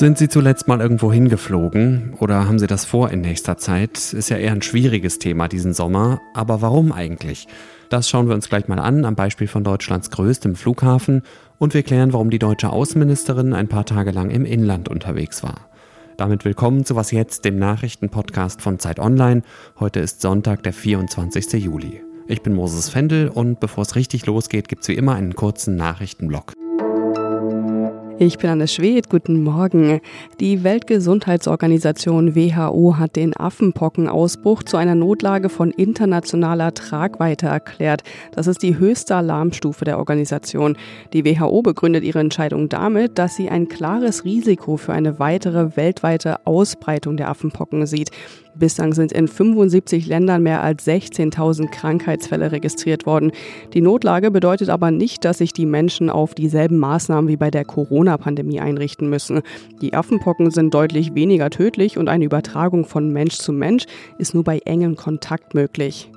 Sind Sie zuletzt mal irgendwo hingeflogen oder haben Sie das vor in nächster Zeit? Ist ja eher ein schwieriges Thema diesen Sommer, aber warum eigentlich? Das schauen wir uns gleich mal an am Beispiel von Deutschlands größtem Flughafen und wir klären, warum die deutsche Außenministerin ein paar Tage lang im Inland unterwegs war. Damit willkommen zu Was jetzt, dem Nachrichtenpodcast von Zeit Online. Heute ist Sonntag, der 24. Juli. Ich bin Moses Fendel und bevor es richtig losgeht, gibt es wie immer einen kurzen Nachrichtenblock. Ich bin Anne Schwedt, guten Morgen. Die Weltgesundheitsorganisation WHO hat den Affenpockenausbruch zu einer Notlage von internationaler Tragweite erklärt. Das ist die höchste Alarmstufe der Organisation. Die WHO begründet ihre Entscheidung damit, dass sie ein klares Risiko für eine weitere weltweite Ausbreitung der Affenpocken sieht. Bislang sind in 75 Ländern mehr als 16.000 Krankheitsfälle registriert worden. Die Notlage bedeutet aber nicht, dass sich die Menschen auf dieselben Maßnahmen wie bei der Corona-Pandemie einrichten müssen. Die Affenpocken sind deutlich weniger tödlich und eine Übertragung von Mensch zu Mensch ist nur bei engem Kontakt möglich.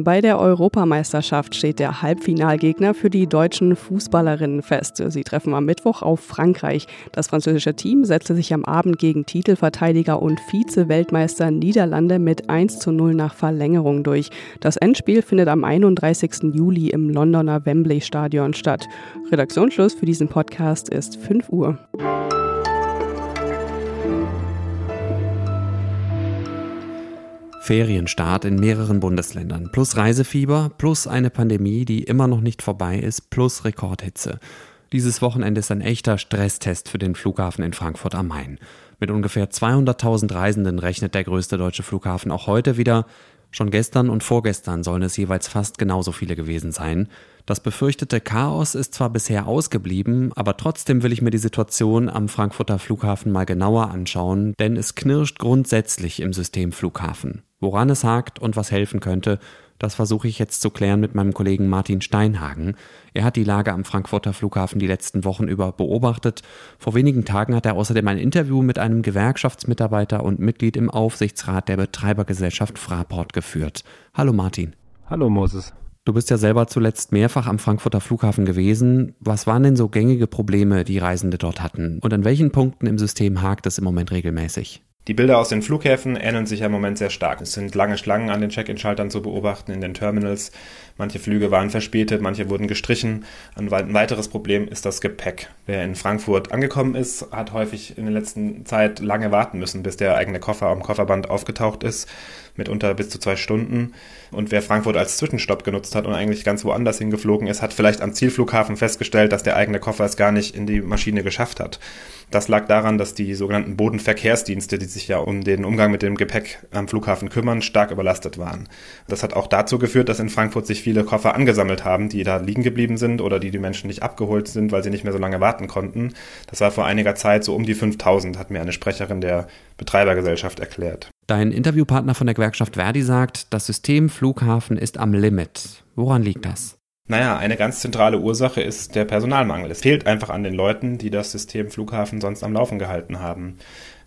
Bei der Europameisterschaft steht der Halbfinalgegner für die deutschen Fußballerinnen fest. Sie treffen am Mittwoch auf Frankreich. Das französische Team setzte sich am Abend gegen Titelverteidiger und Vize-Weltmeister Niederlande mit 1 zu 0 nach Verlängerung durch. Das Endspiel findet am 31. Juli im Londoner Wembley Stadion statt. Redaktionsschluss für diesen Podcast ist 5 Uhr. Ferienstart in mehreren Bundesländern, plus Reisefieber, plus eine Pandemie, die immer noch nicht vorbei ist, plus Rekordhitze. Dieses Wochenende ist ein echter Stresstest für den Flughafen in Frankfurt am Main. Mit ungefähr 200.000 Reisenden rechnet der größte deutsche Flughafen auch heute wieder. Schon gestern und vorgestern sollen es jeweils fast genauso viele gewesen sein. Das befürchtete Chaos ist zwar bisher ausgeblieben, aber trotzdem will ich mir die Situation am Frankfurter Flughafen mal genauer anschauen, denn es knirscht grundsätzlich im System Flughafen. Woran es hakt und was helfen könnte, das versuche ich jetzt zu klären mit meinem Kollegen Martin Steinhagen. Er hat die Lage am Frankfurter Flughafen die letzten Wochen über beobachtet. Vor wenigen Tagen hat er außerdem ein Interview mit einem Gewerkschaftsmitarbeiter und Mitglied im Aufsichtsrat der Betreibergesellschaft Fraport geführt. Hallo Martin. Hallo Moses. Du bist ja selber zuletzt mehrfach am Frankfurter Flughafen gewesen. Was waren denn so gängige Probleme, die Reisende dort hatten? Und an welchen Punkten im System hakt es im Moment regelmäßig? Die Bilder aus den Flughäfen ähneln sich im Moment sehr stark. Es sind lange Schlangen an den Check-in-Schaltern zu beobachten in den Terminals. Manche Flüge waren verspätet, manche wurden gestrichen. Ein weiteres Problem ist das Gepäck. Wer in Frankfurt angekommen ist, hat häufig in der letzten Zeit lange warten müssen, bis der eigene Koffer am Kofferband aufgetaucht ist, mitunter bis zu zwei Stunden. Und wer Frankfurt als Zwischenstopp genutzt hat und eigentlich ganz woanders hingeflogen ist, hat vielleicht am Zielflughafen festgestellt, dass der eigene Koffer es gar nicht in die Maschine geschafft hat. Das lag daran, dass die sogenannten Bodenverkehrsdienste, die sich ja um den Umgang mit dem Gepäck am Flughafen kümmern, stark überlastet waren. Das hat auch dazu geführt, dass in Frankfurt sich viele Koffer angesammelt haben, die da liegen geblieben sind oder die die Menschen nicht abgeholt sind, weil sie nicht mehr so lange warten konnten. Das war vor einiger Zeit so um die 5000, hat mir eine Sprecherin der Betreibergesellschaft erklärt. Dein Interviewpartner von der Gewerkschaft Verdi sagt, das System Flughafen ist am Limit. Woran liegt das? Naja, eine ganz zentrale Ursache ist der Personalmangel. Es fehlt einfach an den Leuten, die das System Flughafen sonst am Laufen gehalten haben.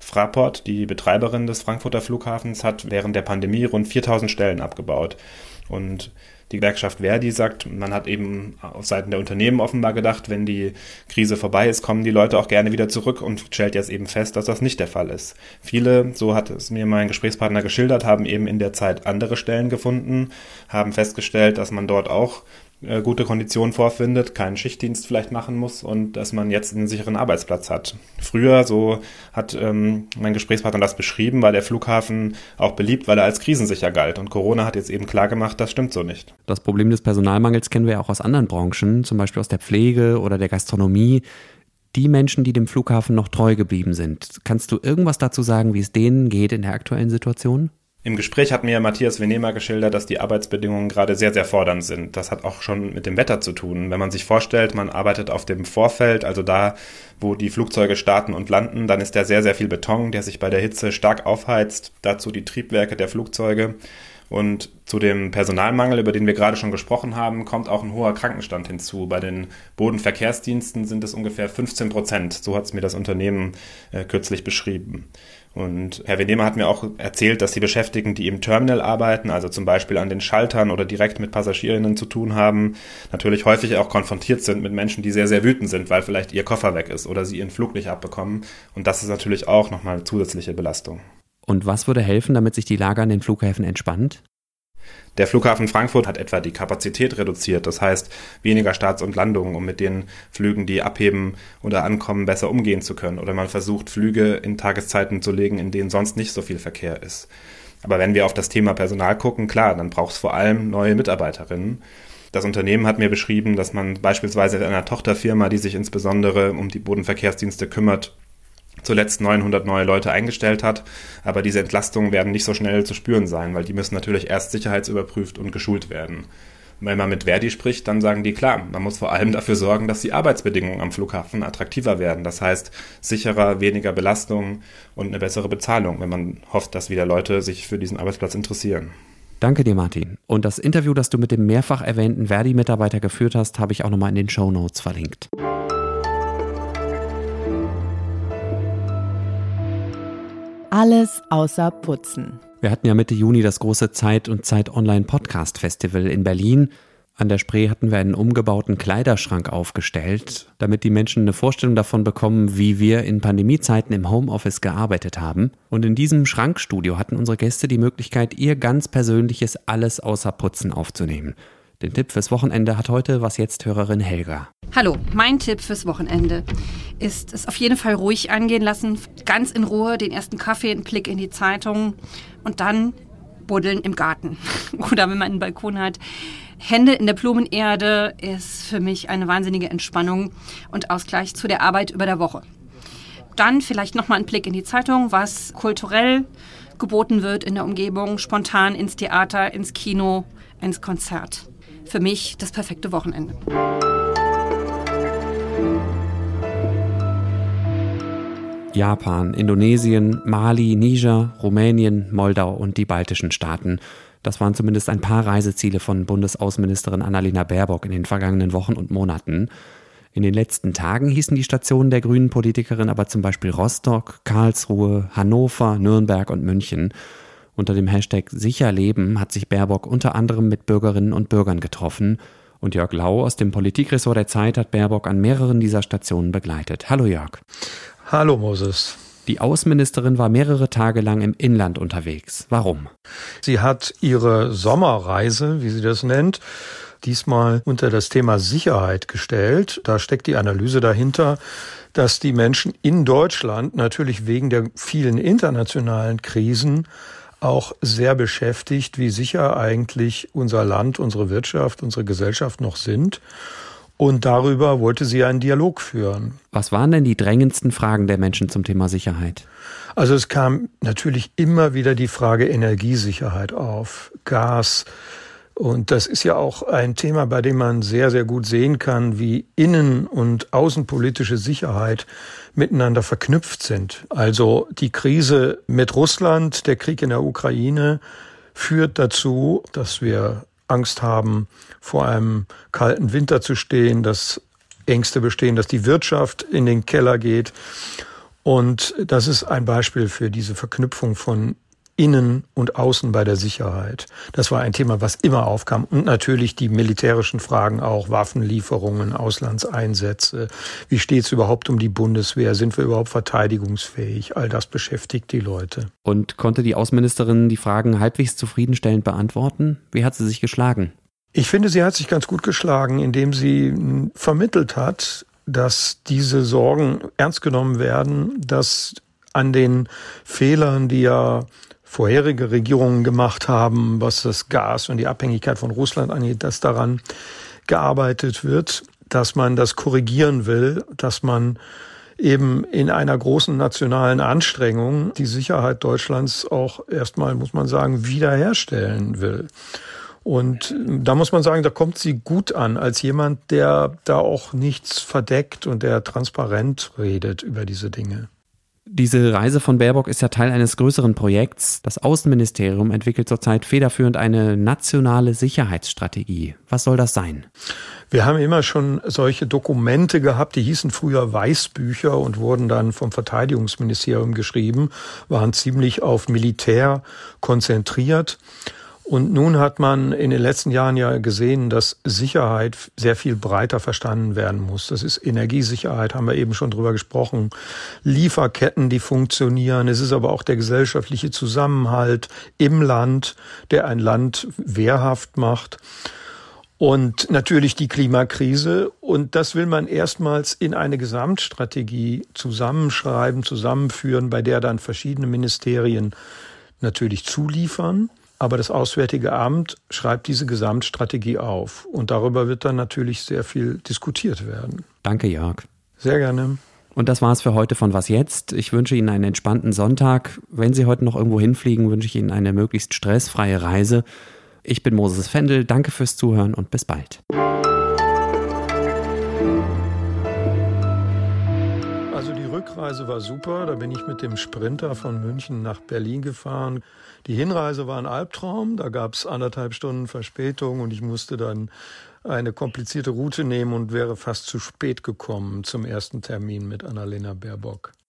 Fraport, die Betreiberin des Frankfurter Flughafens, hat während der Pandemie rund 4000 Stellen abgebaut. Und die Gewerkschaft Verdi sagt, man hat eben auf Seiten der Unternehmen offenbar gedacht, wenn die Krise vorbei ist, kommen die Leute auch gerne wieder zurück und stellt jetzt eben fest, dass das nicht der Fall ist. Viele, so hat es mir mein Gesprächspartner geschildert, haben eben in der Zeit andere Stellen gefunden, haben festgestellt, dass man dort auch äh, gute Konditionen vorfindet, keinen Schichtdienst vielleicht machen muss und dass man jetzt einen sicheren Arbeitsplatz hat. Früher, so hat ähm, mein Gesprächspartner das beschrieben, war der Flughafen auch beliebt, weil er als krisensicher galt. Und Corona hat jetzt eben klar gemacht, das stimmt so nicht. Das Problem des Personalmangels kennen wir ja auch aus anderen Branchen, zum Beispiel aus der Pflege oder der Gastronomie. Die Menschen, die dem Flughafen noch treu geblieben sind, kannst du irgendwas dazu sagen, wie es denen geht in der aktuellen Situation? Im Gespräch hat mir Matthias Venema geschildert, dass die Arbeitsbedingungen gerade sehr, sehr fordernd sind. Das hat auch schon mit dem Wetter zu tun. Wenn man sich vorstellt, man arbeitet auf dem Vorfeld, also da, wo die Flugzeuge starten und landen, dann ist da sehr, sehr viel Beton, der sich bei der Hitze stark aufheizt. Dazu die Triebwerke der Flugzeuge. Und zu dem Personalmangel, über den wir gerade schon gesprochen haben, kommt auch ein hoher Krankenstand hinzu. Bei den Bodenverkehrsdiensten sind es ungefähr 15 Prozent. So hat es mir das Unternehmen äh, kürzlich beschrieben. Und Herr Venema hat mir auch erzählt, dass die Beschäftigten, die im Terminal arbeiten, also zum Beispiel an den Schaltern oder direkt mit Passagierinnen zu tun haben, natürlich häufig auch konfrontiert sind mit Menschen, die sehr, sehr wütend sind, weil vielleicht ihr Koffer weg ist oder sie ihren Flug nicht abbekommen. Und das ist natürlich auch nochmal eine zusätzliche Belastung. Und was würde helfen, damit sich die Lage an den Flughäfen entspannt? Der Flughafen Frankfurt hat etwa die Kapazität reduziert, das heißt weniger Starts und Landungen, um mit den Flügen, die abheben oder ankommen, besser umgehen zu können. Oder man versucht, Flüge in Tageszeiten zu legen, in denen sonst nicht so viel Verkehr ist. Aber wenn wir auf das Thema Personal gucken, klar, dann braucht es vor allem neue Mitarbeiterinnen. Das Unternehmen hat mir beschrieben, dass man beispielsweise in einer Tochterfirma, die sich insbesondere um die Bodenverkehrsdienste kümmert, zuletzt 900 neue Leute eingestellt hat. Aber diese Entlastungen werden nicht so schnell zu spüren sein, weil die müssen natürlich erst sicherheitsüberprüft und geschult werden. wenn man mit Verdi spricht, dann sagen die klar, man muss vor allem dafür sorgen, dass die Arbeitsbedingungen am Flughafen attraktiver werden. Das heißt, sicherer, weniger Belastung und eine bessere Bezahlung, wenn man hofft, dass wieder Leute sich für diesen Arbeitsplatz interessieren. Danke dir, Martin. Und das Interview, das du mit dem mehrfach erwähnten Verdi-Mitarbeiter geführt hast, habe ich auch nochmal in den Show Notes verlinkt. Alles außer Putzen. Wir hatten ja Mitte Juni das große Zeit und Zeit Online Podcast Festival in Berlin. An der Spree hatten wir einen umgebauten Kleiderschrank aufgestellt, damit die Menschen eine Vorstellung davon bekommen, wie wir in Pandemiezeiten im Homeoffice gearbeitet haben. Und in diesem Schrankstudio hatten unsere Gäste die Möglichkeit, ihr ganz persönliches Alles außer Putzen aufzunehmen. Den Tipp fürs Wochenende hat heute was jetzt Hörerin Helga. Hallo, mein Tipp fürs Wochenende ist es auf jeden Fall ruhig angehen lassen, ganz in Ruhe den ersten Kaffee, einen Blick in die Zeitung und dann buddeln im Garten oder wenn man einen Balkon hat. Hände in der Blumenerde ist für mich eine wahnsinnige Entspannung und Ausgleich zu der Arbeit über der Woche. Dann vielleicht nochmal einen Blick in die Zeitung, was kulturell geboten wird in der Umgebung, spontan ins Theater, ins Kino, ins Konzert für mich das perfekte Wochenende. Japan, Indonesien, Mali, Niger, Rumänien, Moldau und die baltischen Staaten. Das waren zumindest ein paar Reiseziele von Bundesaußenministerin Annalena Baerbock in den vergangenen Wochen und Monaten. In den letzten Tagen hießen die Stationen der grünen Politikerin aber zum Beispiel Rostock, Karlsruhe, Hannover, Nürnberg und München. Unter dem Hashtag Sicherleben hat sich Baerbock unter anderem mit Bürgerinnen und Bürgern getroffen. Und Jörg Lau aus dem Politikressort der Zeit hat Baerbock an mehreren dieser Stationen begleitet. Hallo Jörg. Hallo Moses. Die Außenministerin war mehrere Tage lang im Inland unterwegs. Warum? Sie hat ihre Sommerreise, wie sie das nennt, diesmal unter das Thema Sicherheit gestellt. Da steckt die Analyse dahinter, dass die Menschen in Deutschland natürlich wegen der vielen internationalen Krisen auch sehr beschäftigt, wie sicher eigentlich unser Land, unsere Wirtschaft, unsere Gesellschaft noch sind. Und darüber wollte sie einen Dialog führen. Was waren denn die drängendsten Fragen der Menschen zum Thema Sicherheit? Also es kam natürlich immer wieder die Frage Energiesicherheit auf, Gas, und das ist ja auch ein Thema, bei dem man sehr, sehr gut sehen kann, wie innen- und außenpolitische Sicherheit miteinander verknüpft sind. Also die Krise mit Russland, der Krieg in der Ukraine führt dazu, dass wir Angst haben, vor einem kalten Winter zu stehen, dass Ängste bestehen, dass die Wirtschaft in den Keller geht. Und das ist ein Beispiel für diese Verknüpfung von Innen und Außen bei der Sicherheit. Das war ein Thema, was immer aufkam. Und natürlich die militärischen Fragen auch, Waffenlieferungen, Auslandseinsätze. Wie steht es überhaupt um die Bundeswehr? Sind wir überhaupt verteidigungsfähig? All das beschäftigt die Leute. Und konnte die Außenministerin die Fragen halbwegs zufriedenstellend beantworten? Wie hat sie sich geschlagen? Ich finde, sie hat sich ganz gut geschlagen, indem sie vermittelt hat, dass diese Sorgen ernst genommen werden, dass an den Fehlern, die ja vorherige Regierungen gemacht haben, was das Gas und die Abhängigkeit von Russland angeht, dass daran gearbeitet wird, dass man das korrigieren will, dass man eben in einer großen nationalen Anstrengung die Sicherheit Deutschlands auch erstmal, muss man sagen, wiederherstellen will. Und da muss man sagen, da kommt sie gut an, als jemand, der da auch nichts verdeckt und der transparent redet über diese Dinge. Diese Reise von Baerbock ist ja Teil eines größeren Projekts. Das Außenministerium entwickelt zurzeit federführend eine nationale Sicherheitsstrategie. Was soll das sein? Wir haben immer schon solche Dokumente gehabt, die hießen früher Weißbücher und wurden dann vom Verteidigungsministerium geschrieben, waren ziemlich auf Militär konzentriert. Und nun hat man in den letzten Jahren ja gesehen, dass Sicherheit sehr viel breiter verstanden werden muss. Das ist Energiesicherheit, haben wir eben schon drüber gesprochen. Lieferketten, die funktionieren. Es ist aber auch der gesellschaftliche Zusammenhalt im Land, der ein Land wehrhaft macht. Und natürlich die Klimakrise. Und das will man erstmals in eine Gesamtstrategie zusammenschreiben, zusammenführen, bei der dann verschiedene Ministerien natürlich zuliefern. Aber das Auswärtige Amt schreibt diese Gesamtstrategie auf. Und darüber wird dann natürlich sehr viel diskutiert werden. Danke, Jörg. Sehr gerne. Und das war's für heute von Was Jetzt. Ich wünsche Ihnen einen entspannten Sonntag. Wenn Sie heute noch irgendwo hinfliegen, wünsche ich Ihnen eine möglichst stressfreie Reise. Ich bin Moses Fendel. Danke fürs Zuhören und bis bald. Rückreise war super. Da bin ich mit dem Sprinter von München nach Berlin gefahren. Die Hinreise war ein Albtraum. Da gab es anderthalb Stunden Verspätung und ich musste dann eine komplizierte Route nehmen und wäre fast zu spät gekommen zum ersten Termin mit Annalena Baerbock.